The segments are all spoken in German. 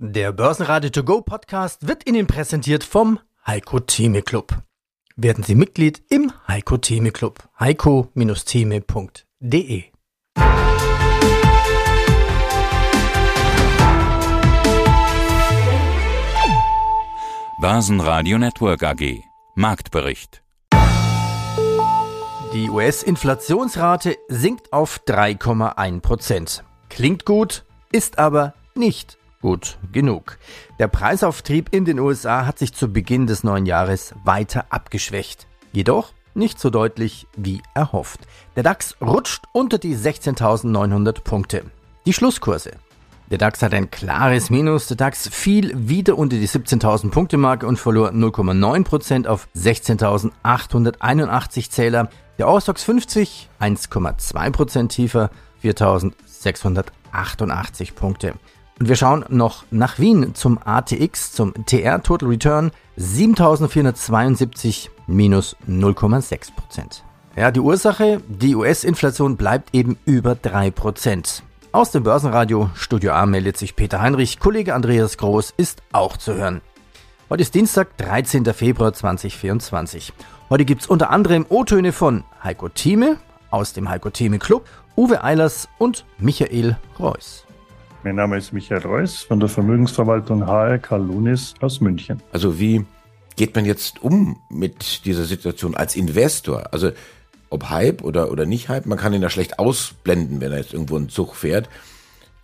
Der Börsenradio To Go Podcast wird Ihnen präsentiert vom Heiko Theme Club. Werden Sie Mitglied im Heiko Theme Club. heiko-theme.de Börsenradio Network AG Marktbericht Die US-Inflationsrate sinkt auf 3,1 Prozent. Klingt gut, ist aber nicht gut genug. Der Preisauftrieb in den USA hat sich zu Beginn des neuen Jahres weiter abgeschwächt. Jedoch nicht so deutlich wie erhofft. Der DAX rutscht unter die 16.900 Punkte. Die Schlusskurse. Der DAX hat ein klares Minus. Der DAX fiel wieder unter die 17.000 Punkte Marke und verlor 0,9% auf 16.881 Zähler. Der Austox 50 1,2% tiefer, 4.688 Punkte. Und wir schauen noch nach Wien zum ATX, zum TR Total Return 7472 minus 0,6% Ja, die Ursache, die US-Inflation bleibt eben über 3% Aus dem Börsenradio Studio A meldet sich Peter Heinrich. Kollege Andreas Groß ist auch zu hören. Heute ist Dienstag, 13. Februar 2024. Heute gibt's unter anderem O-Töne von Heiko Thieme aus dem Heiko Thieme Club, Uwe Eilers und Michael Reuss. Mein Name ist Michael Reuss von der Vermögensverwaltung HRK Lunis aus München. Also wie geht man jetzt um mit dieser Situation als Investor? Also ob Hype oder, oder nicht Hype, man kann ihn ja schlecht ausblenden, wenn er jetzt irgendwo einen Zug fährt.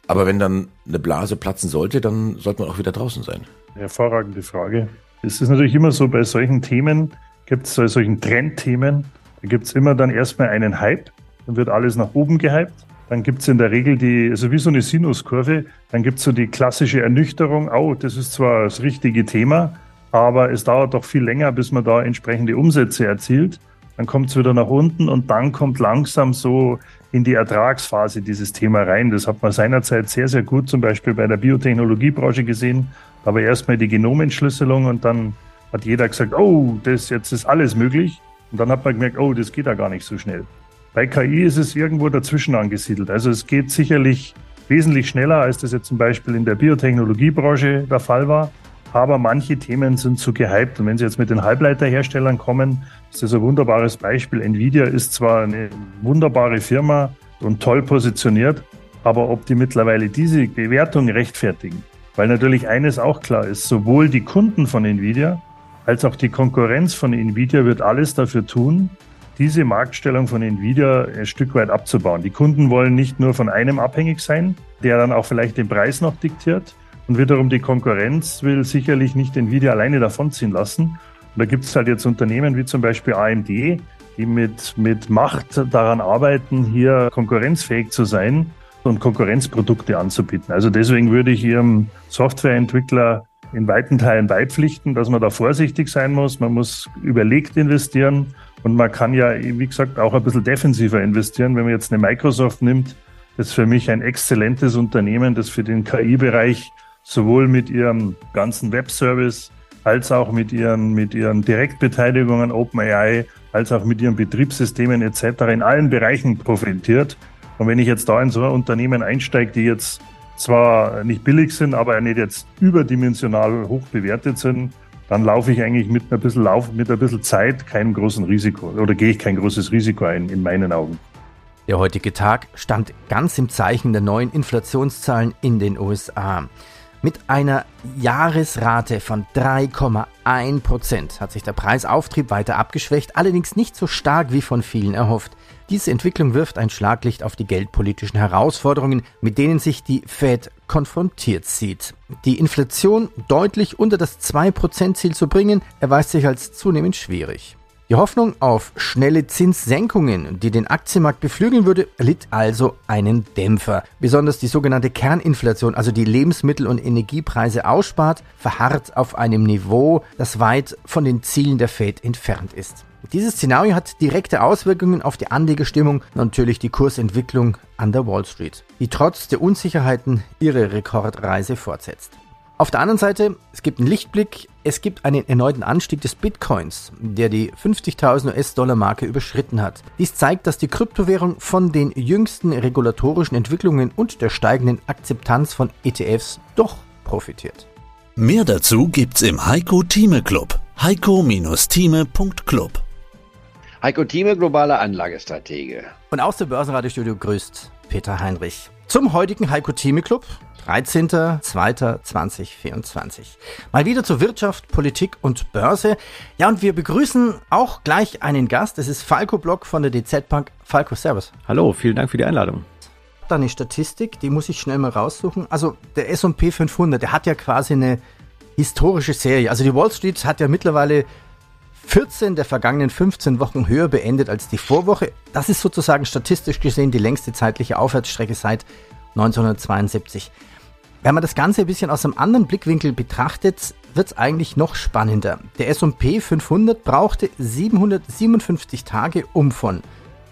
Aber wenn dann eine Blase platzen sollte, dann sollte man auch wieder draußen sein. Hervorragende Frage. Es ist natürlich immer so, bei solchen Themen gibt es bei solchen Trendthemen, da gibt es immer dann erstmal einen Hype, dann wird alles nach oben gehypt dann gibt es in der Regel die, also wie so eine Sinuskurve, dann gibt es so die klassische Ernüchterung, oh, das ist zwar das richtige Thema, aber es dauert doch viel länger, bis man da entsprechende Umsätze erzielt. Dann kommt es wieder nach unten und dann kommt langsam so in die Ertragsphase dieses Thema rein. Das hat man seinerzeit sehr, sehr gut zum Beispiel bei der Biotechnologiebranche gesehen. Da war erstmal die Genomentschlüsselung und dann hat jeder gesagt, oh, das jetzt ist alles möglich. Und dann hat man gemerkt, oh, das geht ja gar nicht so schnell. Bei KI ist es irgendwo dazwischen angesiedelt. Also es geht sicherlich wesentlich schneller, als das jetzt zum Beispiel in der Biotechnologiebranche der Fall war. Aber manche Themen sind zu gehypt. Und wenn Sie jetzt mit den Halbleiterherstellern kommen, ist das ein wunderbares Beispiel. Nvidia ist zwar eine wunderbare Firma und toll positioniert, aber ob die mittlerweile diese Bewertung rechtfertigen, weil natürlich eines auch klar ist, sowohl die Kunden von Nvidia als auch die Konkurrenz von Nvidia wird alles dafür tun, diese Marktstellung von Nvidia ein Stück weit abzubauen. Die Kunden wollen nicht nur von einem abhängig sein, der dann auch vielleicht den Preis noch diktiert. Und wiederum die Konkurrenz will sicherlich nicht Nvidia alleine davonziehen lassen. Und da gibt es halt jetzt Unternehmen wie zum Beispiel AMD, die mit, mit Macht daran arbeiten, hier konkurrenzfähig zu sein und Konkurrenzprodukte anzubieten. Also deswegen würde ich Ihrem Softwareentwickler in weiten Teilen beipflichten, dass man da vorsichtig sein muss. Man muss überlegt investieren und man kann ja, wie gesagt, auch ein bisschen defensiver investieren. Wenn man jetzt eine Microsoft nimmt, das ist für mich ein exzellentes Unternehmen, das für den KI-Bereich sowohl mit ihrem ganzen Webservice als auch mit ihren, mit ihren Direktbeteiligungen OpenAI, als auch mit ihren Betriebssystemen etc. in allen Bereichen profitiert. Und wenn ich jetzt da in so ein Unternehmen einsteige, die jetzt zwar nicht billig sind, aber nicht jetzt überdimensional hoch bewertet sind, dann laufe ich eigentlich mit ein bisschen Lauf, mit ein bisschen Zeit keinem großen Risiko oder gehe ich kein großes Risiko ein, in meinen Augen. Der heutige Tag stand ganz im Zeichen der neuen Inflationszahlen in den USA. Mit einer Jahresrate von 3,1 Prozent hat sich der Preisauftrieb weiter abgeschwächt, allerdings nicht so stark wie von vielen erhofft. Diese Entwicklung wirft ein Schlaglicht auf die geldpolitischen Herausforderungen, mit denen sich die Fed konfrontiert sieht. Die Inflation deutlich unter das 2%-Ziel zu bringen, erweist sich als zunehmend schwierig. Die Hoffnung auf schnelle Zinssenkungen, die den Aktienmarkt beflügeln würde, litt also einen Dämpfer. Besonders die sogenannte Kerninflation, also die Lebensmittel- und Energiepreise ausspart, verharrt auf einem Niveau, das weit von den Zielen der Fed entfernt ist. Dieses Szenario hat direkte Auswirkungen auf die Anlegestimmung und natürlich die Kursentwicklung an der Wall Street, die trotz der Unsicherheiten ihre Rekordreise fortsetzt. Auf der anderen Seite, es gibt einen Lichtblick, es gibt einen erneuten Anstieg des Bitcoins, der die 50.000 US-Dollar-Marke überschritten hat. Dies zeigt, dass die Kryptowährung von den jüngsten regulatorischen Entwicklungen und der steigenden Akzeptanz von ETFs doch profitiert. Mehr dazu gibt's im Heiko Thieme Club. heiko-thieme.club Heiko Thieme, globaler Anlagestratege. Und aus dem Börsenradiostudio grüßt Peter Heinrich. Zum heutigen Heiko Thieme Club, 13.02.2024. Mal wieder zur Wirtschaft, Politik und Börse. Ja, und wir begrüßen auch gleich einen Gast. Es ist Falco Block von der DZ Bank. Falco, Servus. Hallo, vielen Dank für die Einladung da eine Statistik, die muss ich schnell mal raussuchen. Also der S&P 500, der hat ja quasi eine historische Serie. Also die Wall Street hat ja mittlerweile 14 der vergangenen 15 Wochen höher beendet als die Vorwoche. Das ist sozusagen statistisch gesehen die längste zeitliche Aufwärtsstrecke seit 1972. Wenn man das Ganze ein bisschen aus einem anderen Blickwinkel betrachtet, wird es eigentlich noch spannender. Der S&P 500 brauchte 757 Tage, um von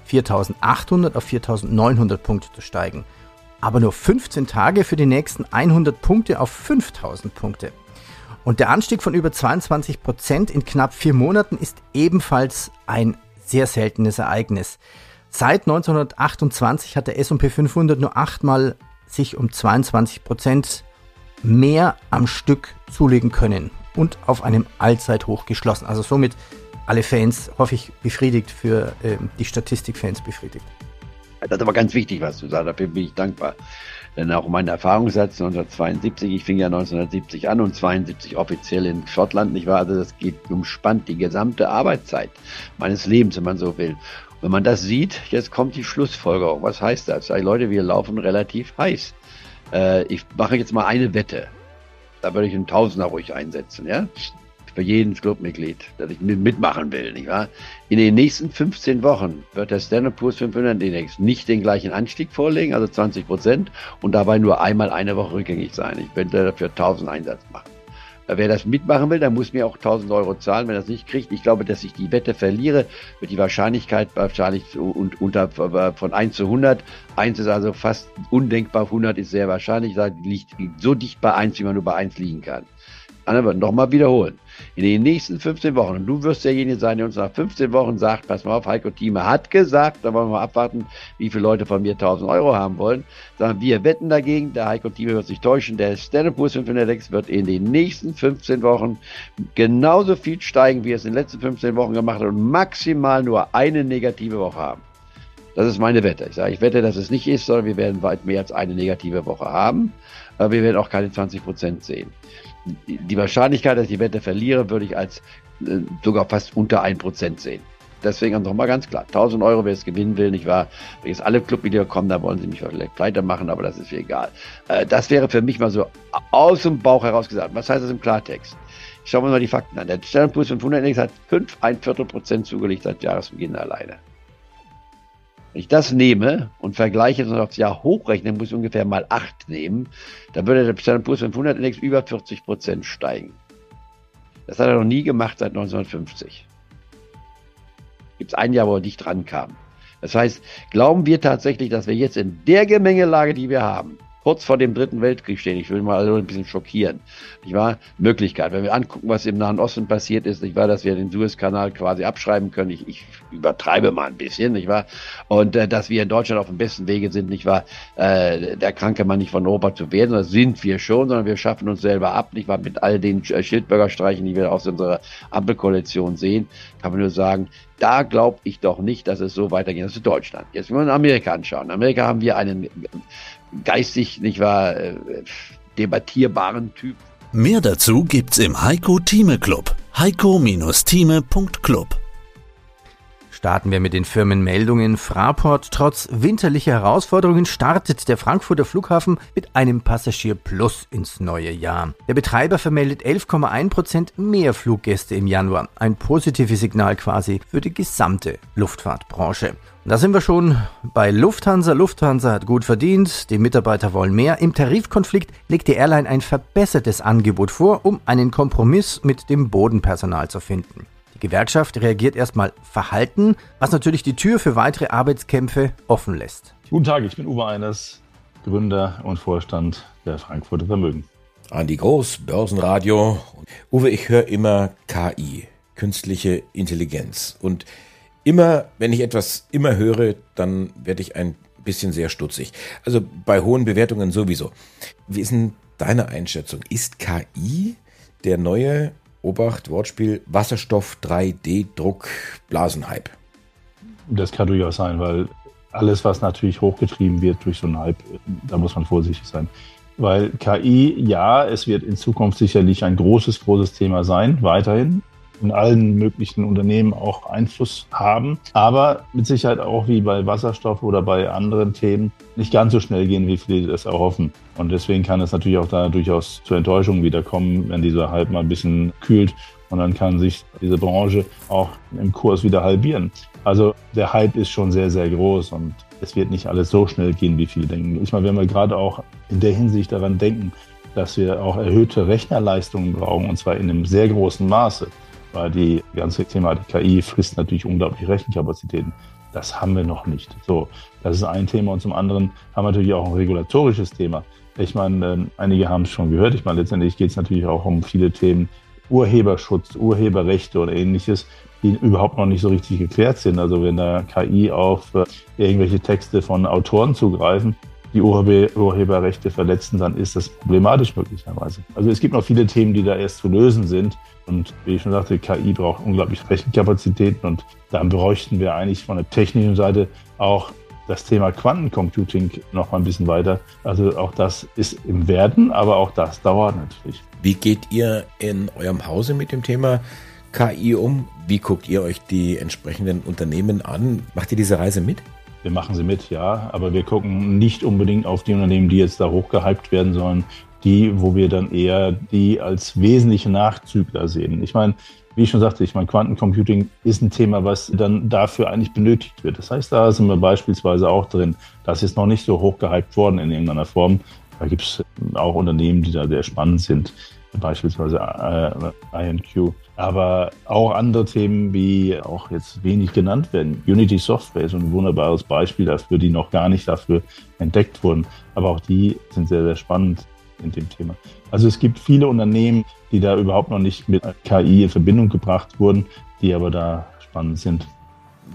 4800 auf 4900 Punkte zu steigen. Aber nur 15 Tage für die nächsten 100 Punkte auf 5000 Punkte. Und der Anstieg von über 22 Prozent in knapp vier Monaten ist ebenfalls ein sehr seltenes Ereignis. Seit 1928 hat der S&P 500 nur achtmal sich um 22 Prozent mehr am Stück zulegen können und auf einem Allzeithoch geschlossen. Also somit alle Fans, hoffe ich, befriedigt, für äh, die Statistikfans befriedigt. Das ist aber ganz wichtig, was du sagst, dafür bin ich dankbar. Denn auch mein Erfahrungssatz 1972, ich fing ja 1970 an und 72 offiziell in Schottland, nicht wahr? Also das geht umspannt die gesamte Arbeitszeit meines Lebens, wenn man so will. wenn man das sieht, jetzt kommt die Schlussfolgerung. Was heißt das? Sag Leute, wir laufen relativ heiß. Äh, ich mache jetzt mal eine Wette. Da würde ich einen Tausender ruhig einsetzen, ja? Für jeden Clubmitglied, das ich mitmachen will, nicht wahr? In den nächsten 15 Wochen wird der Standard Poor's 500 Index nicht den gleichen Anstieg vorlegen, also 20 Prozent, und dabei nur einmal eine Woche rückgängig sein. Ich werde dafür 1000 Einsatz machen. Wer das mitmachen will, der muss mir auch 1000 Euro zahlen. Wenn er das nicht kriegt, ich glaube, dass ich die Wette verliere, wird die Wahrscheinlichkeit wahrscheinlich unter, von 1 zu 100. 1 ist also fast undenkbar, 100 ist sehr wahrscheinlich. Liegt so dicht bei 1, wie man nur bei 1 liegen kann. Anna wird nochmal wiederholen. In den nächsten 15 Wochen, und du wirst derjenige sein, der uns nach 15 Wochen sagt, pass mal auf, Heiko Thieme hat gesagt, da wollen wir mal abwarten, wie viele Leute von mir 1000 Euro haben wollen, sagen wir wetten dagegen, der Heiko Thieme wird sich täuschen, der Standard Poor's 500 wird in den nächsten 15 Wochen genauso viel steigen, wie es in den letzten 15 Wochen gemacht hat und maximal nur eine negative Woche haben. Das ist meine Wette. Ich sage, ich wette, dass es nicht ist, sondern wir werden weit mehr als eine negative Woche haben. Aber wir werden auch keine 20 Prozent sehen die Wahrscheinlichkeit, dass ich die Wette verliere, würde ich als äh, sogar fast unter 1% sehen. Deswegen nochmal ganz klar, 1000 Euro, wer es gewinnen will, nicht wahr? Wenn jetzt alle Clubmitglieder kommen, da wollen sie mich vielleicht pleite machen, aber das ist mir egal. Äh, das wäre für mich mal so aus dem Bauch heraus gesagt. Was heißt das im Klartext? Schauen wir uns mal die Fakten an. Der Poor's 500 Index hat 5, ein Viertel Prozent zugelegt seit Jahresbeginn alleine. Wenn ich das nehme und vergleiche und aufs Jahr hochrechne, muss ich ungefähr mal 8 nehmen, dann würde der Standard Poor's 500 Index über 40 Prozent steigen. Das hat er noch nie gemacht seit 1950. Gibt es ein Jahr, wo er nicht rankam. Das heißt, glauben wir tatsächlich, dass wir jetzt in der Gemengelage, die wir haben, kurz vor dem Dritten Weltkrieg stehen. Ich will mal also ein bisschen schockieren. Ich war Möglichkeit, wenn wir angucken, was im Nahen Osten passiert ist, ich war, dass wir den Suezkanal quasi abschreiben können. Ich, ich übertreibe mal ein bisschen, nicht wahr? Und äh, dass wir in Deutschland auf dem besten Wege sind, nicht wahr? Äh, der kranke Mann nicht von Europa zu werden, das sind wir schon, sondern wir schaffen uns selber ab, nicht wahr? Mit all den Schildbürgerstreichen, die wir aus unserer Ampelkoalition sehen, kann man nur sagen, da glaube ich doch nicht, dass es so weitergeht. Das ist Deutschland. Jetzt wenn wir uns Amerika anschauen. In Amerika haben wir einen geistig, nicht wahr, äh, debattierbaren Typ. Mehr dazu gibt's im Heiko Thieme Club. heiko-thieme.club Starten wir mit den Firmenmeldungen. Fraport. Trotz winterlicher Herausforderungen startet der Frankfurter Flughafen mit einem Passagier Plus ins neue Jahr. Der Betreiber vermeldet 11,1 Prozent mehr Fluggäste im Januar. Ein positives Signal quasi für die gesamte Luftfahrtbranche. Da sind wir schon bei Lufthansa. Lufthansa hat gut verdient, die Mitarbeiter wollen mehr. Im Tarifkonflikt legt die Airline ein verbessertes Angebot vor, um einen Kompromiss mit dem Bodenpersonal zu finden. Gewerkschaft reagiert erstmal verhalten, was natürlich die Tür für weitere Arbeitskämpfe offen lässt. Guten Tag, ich bin Uwe Eines, Gründer und Vorstand der Frankfurter Vermögen. Andi Groß, Börsenradio. Uwe, ich höre immer KI, künstliche Intelligenz. Und immer, wenn ich etwas immer höre, dann werde ich ein bisschen sehr stutzig. Also bei hohen Bewertungen sowieso. Wie ist denn deine Einschätzung. Ist KI der neue Obacht, Wortspiel, Wasserstoff 3D-Druck, Blasenhype? Das kann durchaus sein, weil alles, was natürlich hochgetrieben wird durch so einen Hype, da muss man vorsichtig sein. Weil KI, ja, es wird in Zukunft sicherlich ein großes, großes Thema sein, weiterhin in allen möglichen Unternehmen auch Einfluss haben, aber mit Sicherheit auch wie bei Wasserstoff oder bei anderen Themen nicht ganz so schnell gehen, wie viele das erhoffen. Und deswegen kann es natürlich auch da durchaus zur Enttäuschung wiederkommen, wenn dieser Hype mal ein bisschen kühlt und dann kann sich diese Branche auch im Kurs wieder halbieren. Also der Hype ist schon sehr, sehr groß und es wird nicht alles so schnell gehen, wie viele denken. Ich meine, wenn wir gerade auch in der Hinsicht daran denken, dass wir auch erhöhte Rechnerleistungen brauchen, und zwar in einem sehr großen Maße, weil die ganze Thematik KI frisst natürlich unglaublich Rechenkapazitäten. Das haben wir noch nicht. So, das ist ein Thema. Und zum anderen haben wir natürlich auch ein regulatorisches Thema. Ich meine, ähm, einige haben es schon gehört. Ich meine, letztendlich geht es natürlich auch um viele Themen Urheberschutz, Urheberrechte oder ähnliches, die überhaupt noch nicht so richtig geklärt sind. Also wenn da KI auf äh, irgendwelche Texte von Autoren zugreifen, die Urheberrechte verletzen, dann ist das problematisch möglicherweise. Also es gibt noch viele Themen, die da erst zu lösen sind. Und wie ich schon sagte, KI braucht unglaublich Rechenkapazitäten und dann bräuchten wir eigentlich von der technischen Seite auch das Thema Quantencomputing noch mal ein bisschen weiter. Also auch das ist im Werden, aber auch das dauert natürlich. Wie geht ihr in eurem Hause mit dem Thema KI um? Wie guckt ihr euch die entsprechenden Unternehmen an? Macht ihr diese Reise mit? Wir machen sie mit, ja, aber wir gucken nicht unbedingt auf die Unternehmen, die jetzt da hochgehypt werden sollen, die, wo wir dann eher die als wesentliche Nachzügler sehen. Ich meine, wie ich schon sagte, ich meine, Quantencomputing ist ein Thema, was dann dafür eigentlich benötigt wird. Das heißt, da sind wir beispielsweise auch drin. Das ist noch nicht so hochgehypt worden in irgendeiner Form. Da gibt es auch Unternehmen, die da sehr spannend sind, beispielsweise äh, INQ. Aber auch andere Themen, wie auch jetzt wenig genannt werden. Unity Software ist ein wunderbares Beispiel dafür, die noch gar nicht dafür entdeckt wurden. Aber auch die sind sehr, sehr spannend in dem Thema. Also es gibt viele Unternehmen, die da überhaupt noch nicht mit KI in Verbindung gebracht wurden, die aber da spannend sind.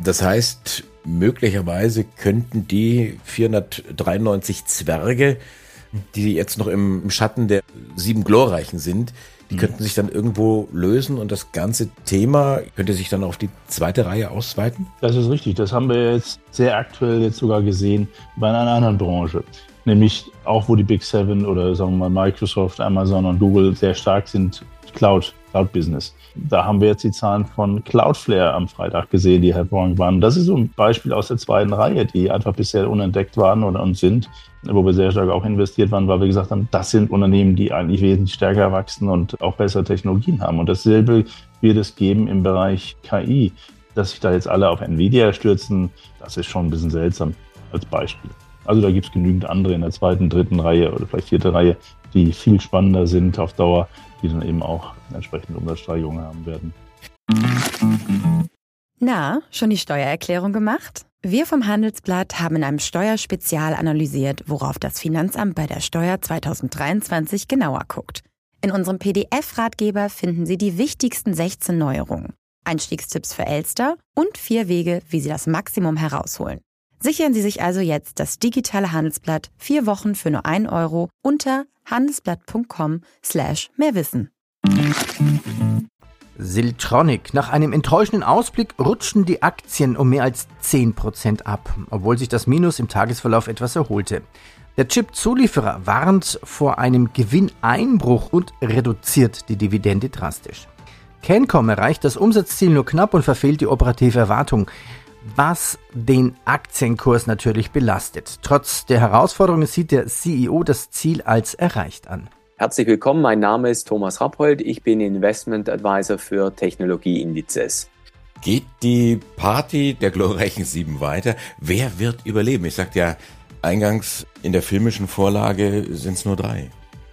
Das heißt, möglicherweise könnten die 493 Zwerge, die jetzt noch im Schatten der sieben Glorreichen sind, die mhm. könnten sich dann irgendwo lösen und das ganze Thema könnte sich dann auf die zweite Reihe ausweiten? Das ist richtig. Das haben wir jetzt sehr aktuell jetzt sogar gesehen bei einer anderen Branche nämlich auch wo die Big Seven oder sagen wir mal Microsoft, Amazon und Google sehr stark sind, Cloud, Cloud Business. Da haben wir jetzt die Zahlen von Cloudflare am Freitag gesehen, die hervorragend waren. Das ist so ein Beispiel aus der zweiten Reihe, die einfach bisher unentdeckt waren oder und sind, wo wir sehr stark auch investiert waren, weil wir gesagt haben, das sind Unternehmen, die eigentlich wesentlich stärker wachsen und auch bessere Technologien haben. Und dasselbe wird es geben im Bereich KI. Dass sich da jetzt alle auf Nvidia stürzen, das ist schon ein bisschen seltsam als Beispiel. Also da gibt es genügend andere in der zweiten, dritten Reihe oder vielleicht vierte Reihe, die viel spannender sind auf Dauer, die dann eben auch entsprechende Umsatzsteigerungen haben werden. Na, schon die Steuererklärung gemacht? Wir vom Handelsblatt haben in einem Steuerspezial analysiert, worauf das Finanzamt bei der Steuer 2023 genauer guckt. In unserem PDF-Ratgeber finden Sie die wichtigsten 16 Neuerungen, Einstiegstipps für Elster und vier Wege, wie Sie das Maximum herausholen. Sichern Sie sich also jetzt das digitale Handelsblatt vier Wochen für nur ein Euro unter handelsblatt.com slash mehrwissen. Siltronic. Nach einem enttäuschenden Ausblick rutschen die Aktien um mehr als 10% ab, obwohl sich das Minus im Tagesverlauf etwas erholte. Der Chip-Zulieferer warnt vor einem Gewinneinbruch und reduziert die Dividende drastisch. Cancom erreicht das Umsatzziel nur knapp und verfehlt die operative Erwartung was den Aktienkurs natürlich belastet. Trotz der Herausforderungen sieht der CEO das Ziel als erreicht an. Herzlich willkommen, mein Name ist Thomas Rappold, ich bin Investment Advisor für Technologieindizes. Geht die Party der glorreichen Sieben weiter? Wer wird überleben? Ich sagte ja eingangs, in der filmischen Vorlage sind es nur drei.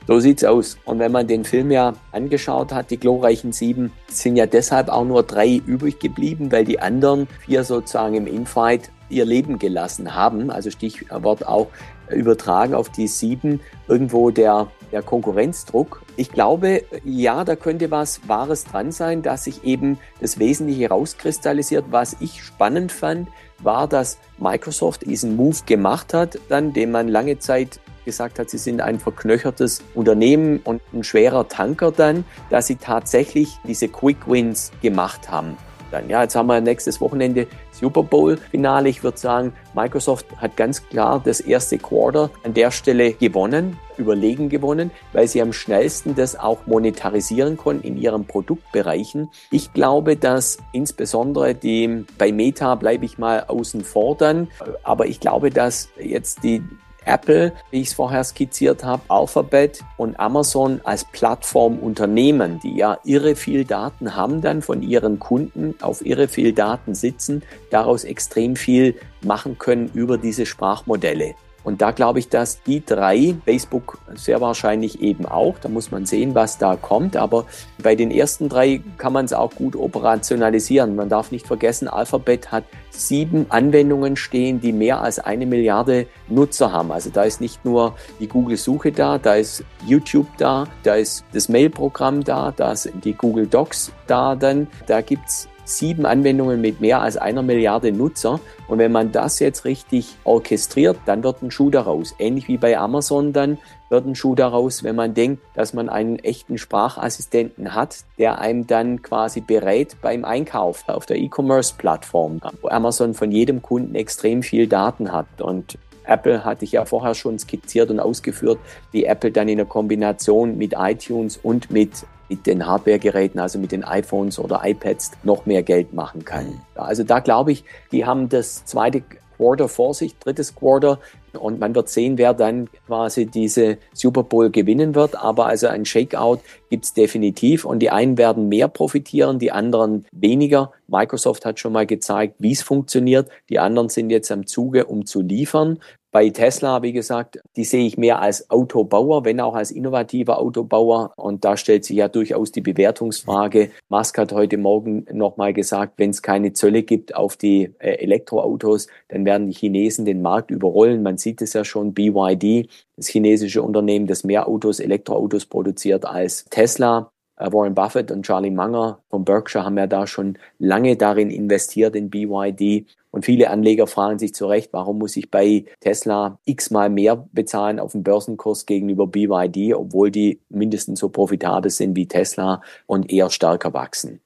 So sieht's aus. Und wenn man den Film ja angeschaut hat, die glorreichen Sieben, sind ja deshalb auch nur drei übrig geblieben, weil die anderen vier sozusagen im Infight ihr Leben gelassen haben. Also Stichwort auch übertragen auf die sieben irgendwo der, der Konkurrenzdruck. Ich glaube, ja, da könnte was Wahres dran sein, dass sich eben das Wesentliche rauskristallisiert. Was ich spannend fand, war, dass Microsoft diesen Move gemacht hat, dann, den man lange Zeit gesagt hat, sie sind ein verknöchertes Unternehmen und ein schwerer Tanker dann, dass sie tatsächlich diese Quick Wins gemacht haben dann. Ja, jetzt haben wir nächstes Wochenende Super Bowl Finale. Ich würde sagen, Microsoft hat ganz klar das erste Quarter an der Stelle gewonnen, überlegen gewonnen, weil sie am schnellsten das auch monetarisieren konnten in ihren Produktbereichen. Ich glaube, dass insbesondere die, bei Meta bleibe ich mal außen vor dann, aber ich glaube, dass jetzt die Apple, wie ich es vorher skizziert habe, Alphabet und Amazon als Plattformunternehmen, die ja irre viel Daten haben dann von ihren Kunden, auf irre viel Daten sitzen, daraus extrem viel machen können über diese Sprachmodelle. Und da glaube ich, dass die drei, Facebook sehr wahrscheinlich eben auch, da muss man sehen, was da kommt, aber bei den ersten drei kann man es auch gut operationalisieren. Man darf nicht vergessen, Alphabet hat sieben Anwendungen stehen, die mehr als eine Milliarde Nutzer haben. Also da ist nicht nur die Google-Suche da, da ist YouTube da, da ist das Mail-Programm da, da sind die Google Docs da dann, da gibt's sieben Anwendungen mit mehr als einer Milliarde Nutzer. Und wenn man das jetzt richtig orchestriert, dann wird ein Schuh daraus. Ähnlich wie bei Amazon dann wird ein Schuh daraus, wenn man denkt, dass man einen echten Sprachassistenten hat, der einem dann quasi berät beim Einkauf auf der E-Commerce-Plattform, wo Amazon von jedem Kunden extrem viel Daten hat. Und Apple hatte ich ja vorher schon skizziert und ausgeführt, wie Apple dann in der Kombination mit iTunes und mit mit den Hardware-Geräten, also mit den iPhones oder iPads, noch mehr Geld machen kann. Also da glaube ich, die haben das zweite Quarter vor sich, drittes Quarter. Und man wird sehen, wer dann quasi diese Super Bowl gewinnen wird. Aber also ein Shakeout gibt's definitiv. Und die einen werden mehr profitieren, die anderen weniger. Microsoft hat schon mal gezeigt, wie es funktioniert. Die anderen sind jetzt am Zuge, um zu liefern. Bei Tesla, wie gesagt, die sehe ich mehr als Autobauer, wenn auch als innovativer Autobauer. Und da stellt sich ja durchaus die Bewertungsfrage. Musk hat heute Morgen nochmal gesagt, wenn es keine Zölle gibt auf die äh, Elektroautos, dann werden die Chinesen den Markt überrollen. Man sieht es ja schon, BYD, das chinesische Unternehmen, das mehr Autos, Elektroautos produziert als Tesla. Äh, Warren Buffett und Charlie Munger von Berkshire haben ja da schon lange darin investiert in BYD. Und viele Anleger fragen sich zu Recht, warum muss ich bei Tesla x-mal mehr bezahlen auf dem Börsenkurs gegenüber BYD, obwohl die mindestens so profitabel sind wie Tesla und eher stärker wachsen.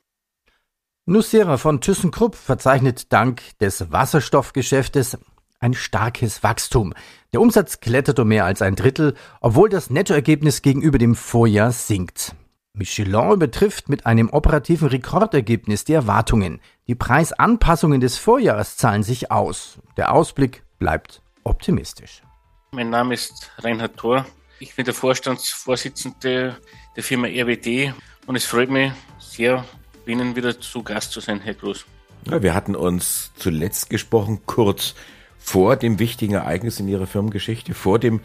Nussera von ThyssenKrupp verzeichnet dank des Wasserstoffgeschäftes ein starkes Wachstum. Der Umsatz klettert um mehr als ein Drittel, obwohl das Nettoergebnis gegenüber dem Vorjahr sinkt. Michelin übertrifft mit einem operativen Rekordergebnis die Erwartungen. Die Preisanpassungen des Vorjahres zahlen sich aus. Der Ausblick bleibt optimistisch. Mein Name ist Reinhard Thor. Ich bin der Vorstandsvorsitzende der Firma RWD und es freut mich sehr, Ihnen wieder zu Gast zu sein, Herr Groß. Ja, wir hatten uns zuletzt gesprochen, kurz vor dem wichtigen Ereignis in Ihrer Firmengeschichte, vor dem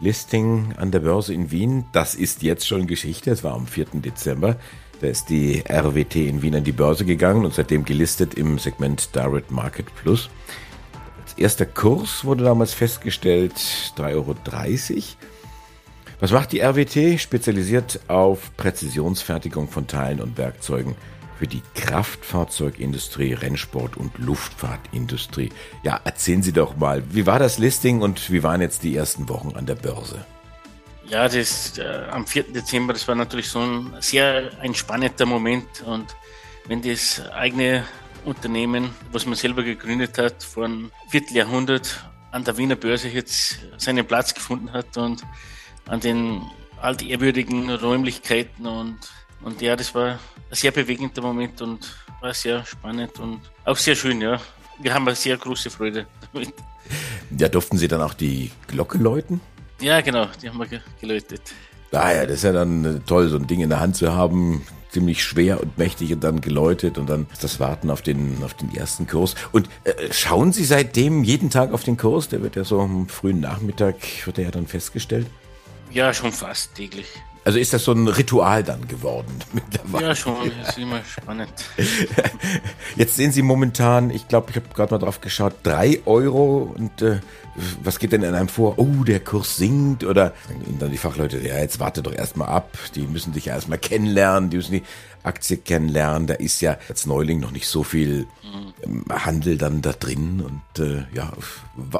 Listing an der Börse in Wien. Das ist jetzt schon Geschichte. Es war am 4. Dezember. Da ist die RWT in Wien an die Börse gegangen und seitdem gelistet im Segment Direct Market Plus. Als erster Kurs wurde damals festgestellt 3,30 Euro. Was macht die RWT? Spezialisiert auf Präzisionsfertigung von Teilen und Werkzeugen für die Kraftfahrzeugindustrie, Rennsport und Luftfahrtindustrie. Ja, erzählen Sie doch mal, wie war das Listing und wie waren jetzt die ersten Wochen an der Börse? Ja, das äh, am 4. Dezember, das war natürlich so ein sehr ein spannender Moment und wenn das eigene Unternehren, was man selber gegründet hat, vor einem Vierteljahrhundert an der Wiener Börse jetzt seinen Platz gefunden hat und an den altehrwürdigen Räumlichkeiten und und ja, das war ein sehr bewegender Moment und war sehr spannend und auch sehr schön, ja. Wir haben eine sehr große Freude damit. Ja, durften Sie dann auch die Glocke läuten? Ja, genau, die haben wir geläutet. Ah ja, das ist ja dann äh, toll, so ein Ding in der Hand zu haben, ziemlich schwer und mächtig und dann geläutet und dann das Warten auf den, auf den ersten Kurs. Und äh, schauen Sie seitdem jeden Tag auf den Kurs? Der wird ja so am frühen Nachmittag, wird der ja dann festgestellt? Ja, schon fast täglich. Also ist das so ein Ritual dann geworden mittlerweile? Ja, schon. Das ist immer spannend. Jetzt sehen Sie momentan, ich glaube, ich habe gerade mal drauf geschaut, drei Euro und äh, was geht denn in einem vor? Oh, der Kurs sinkt oder dann die Fachleute, ja, jetzt warte doch erstmal ab. Die müssen dich ja erstmal kennenlernen, die müssen die Aktie kennenlernen. Da ist ja als Neuling noch nicht so viel ähm, Handel dann da drin und äh, ja,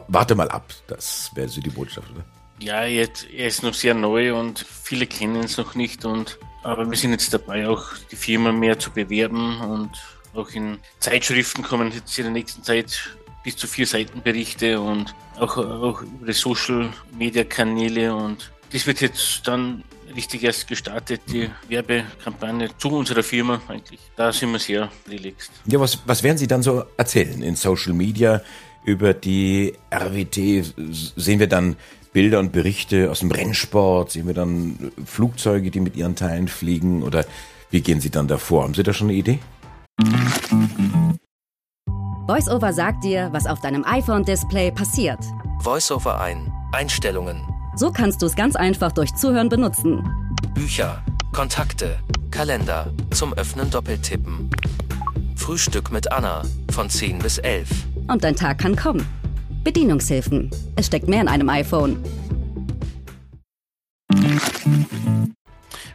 warte mal ab. Das wäre so die Botschaft, oder? Ja, jetzt, er ist noch sehr neu und viele kennen es noch nicht. Und, aber wir sind jetzt dabei, auch die Firma mehr zu bewerben und auch in Zeitschriften kommen jetzt in der nächsten Zeit bis zu vier Seitenberichte und auch, auch über die Social Media Kanäle und das wird jetzt dann richtig erst gestartet, die Werbekampagne zu unserer Firma eigentlich. Da sind wir sehr relaxed. Ja, was, was werden Sie dann so erzählen in Social Media über die RWT? Sehen wir dann Bilder und Berichte aus dem Rennsport? Sehen wir dann Flugzeuge, die mit ihren Teilen fliegen? Oder wie gehen Sie dann davor? Haben Sie da schon eine Idee? VoiceOver sagt dir, was auf deinem iPhone-Display passiert. VoiceOver ein. Einstellungen. So kannst du es ganz einfach durch Zuhören benutzen. Bücher, Kontakte, Kalender, zum Öffnen doppeltippen. Frühstück mit Anna von 10 bis 11. Und dein Tag kann kommen. Bedienungshilfen. Es steckt mehr in einem iPhone.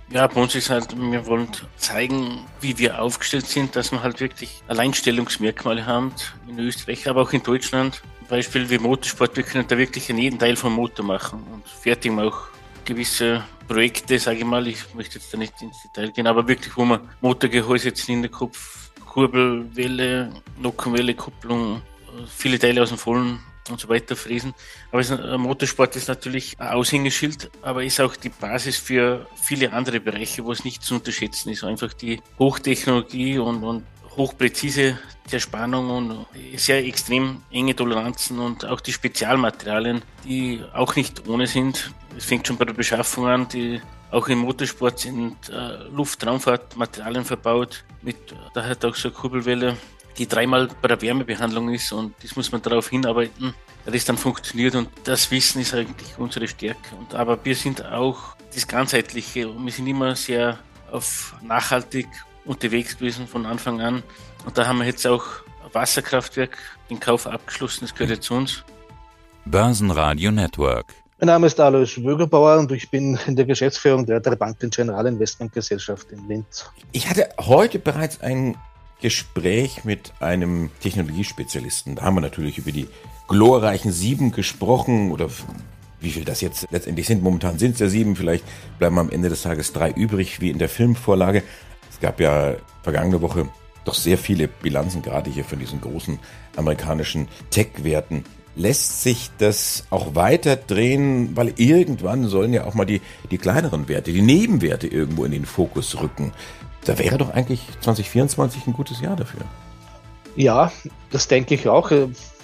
Ja, bei uns ist halt, wir wollen zeigen, wie wir aufgestellt sind, dass wir halt wirklich Alleinstellungsmerkmale haben in Österreich, aber auch in Deutschland. Beispiel wie Motorsport, wir können da wirklich in jedem Teil vom Motor machen und fertigen auch gewisse Projekte, sage ich mal, ich möchte jetzt da nicht ins Detail gehen, aber wirklich, wo man Motorgehäuse, Zylinderkopf, Kurbel, Welle, Nockenwelle, Kupplung, viele Teile aus dem Vollen und so weiter fräsen. Aber ist, Motorsport ist natürlich ein Aushängeschild, aber ist auch die Basis für viele andere Bereiche, wo es nicht zu unterschätzen ist. Einfach die Hochtechnologie und, und hochpräzise Zerspannung und sehr extrem enge Toleranzen und auch die Spezialmaterialien, die auch nicht ohne sind. Es fängt schon bei der Beschaffung an, die auch im Motorsport sind äh, Luftraumfahrtmaterialien verbaut, mit da hat auch so eine Kurbelwelle, die dreimal bei der Wärmebehandlung ist und das muss man darauf hinarbeiten, dass das dann funktioniert und das Wissen ist eigentlich unsere Stärke. Und, aber wir sind auch das Ganzheitliche und wir sind immer sehr auf nachhaltig unterwegs gewesen von Anfang an. Und da haben wir jetzt auch Wasserkraftwerk den Kauf abgeschlossen, das gehört jetzt zu uns. Börsenradio Network. Mein Name ist Alois Wögerbauer und ich bin in der Geschäftsführung der, der Bank General Investment Gesellschaft in Linz. Ich hatte heute bereits ein Gespräch mit einem Technologiespezialisten. Da haben wir natürlich über die glorreichen sieben gesprochen oder wie viel das jetzt letztendlich sind. Momentan sind es ja sieben, vielleicht bleiben am Ende des Tages drei übrig, wie in der Filmvorlage gab ja vergangene Woche doch sehr viele Bilanzen, gerade hier von diesen großen amerikanischen Tech-Werten. Lässt sich das auch weiter drehen, weil irgendwann sollen ja auch mal die, die kleineren Werte, die Nebenwerte irgendwo in den Fokus rücken. Da wäre doch eigentlich 2024 ein gutes Jahr dafür. Ja, das denke ich auch.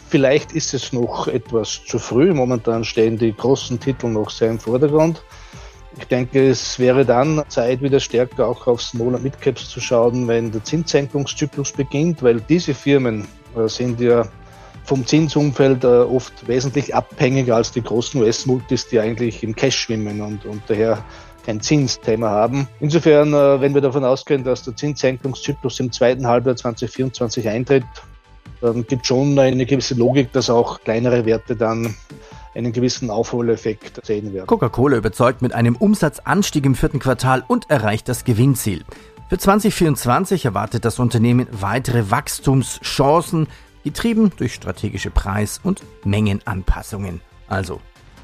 Vielleicht ist es noch etwas zu früh. Momentan stehen die großen Titel noch sehr im Vordergrund. Ich denke, es wäre dann Zeit, wieder stärker auch auf Small- und Midcaps zu schauen, wenn der Zinssenkungszyklus beginnt, weil diese Firmen äh, sind ja vom Zinsumfeld äh, oft wesentlich abhängiger als die großen US-Multis, die eigentlich im Cash schwimmen und, und daher kein Zinsthema haben. Insofern, äh, wenn wir davon ausgehen, dass der Zinssenkungszyklus im zweiten Halbjahr 2024 eintritt, dann gibt schon eine gewisse Logik, dass auch kleinere Werte dann einen gewissen Aufholeffekt sehen werden. Coca-Cola überzeugt mit einem Umsatzanstieg im vierten Quartal und erreicht das Gewinnziel. Für 2024 erwartet das Unternehmen weitere Wachstumschancen, getrieben durch strategische Preis- und Mengenanpassungen. Also,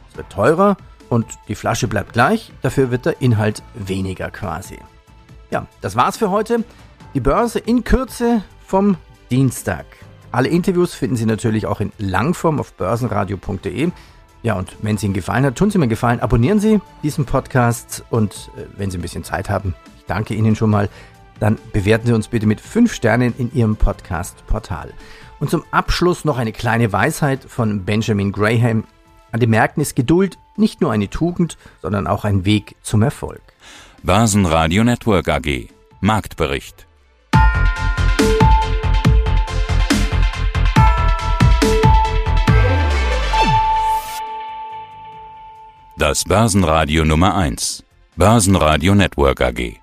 es wird teurer und die Flasche bleibt gleich, dafür wird der Inhalt weniger quasi. Ja, das war's für heute. Die Börse in Kürze vom Dienstag. Alle Interviews finden Sie natürlich auch in Langform auf börsenradio.de. Ja, und wenn es Ihnen gefallen hat, tun Sie mir gefallen, abonnieren Sie diesen Podcast und äh, wenn Sie ein bisschen Zeit haben, ich danke Ihnen schon mal, dann bewerten Sie uns bitte mit fünf Sternen in Ihrem Podcast-Portal. Und zum Abschluss noch eine kleine Weisheit von Benjamin Graham. An den Märkten ist Geduld nicht nur eine Tugend, sondern auch ein Weg zum Erfolg. Börsenradio Network AG. Marktbericht. Das Börsenradio Nummer 1. Börsenradio Network AG.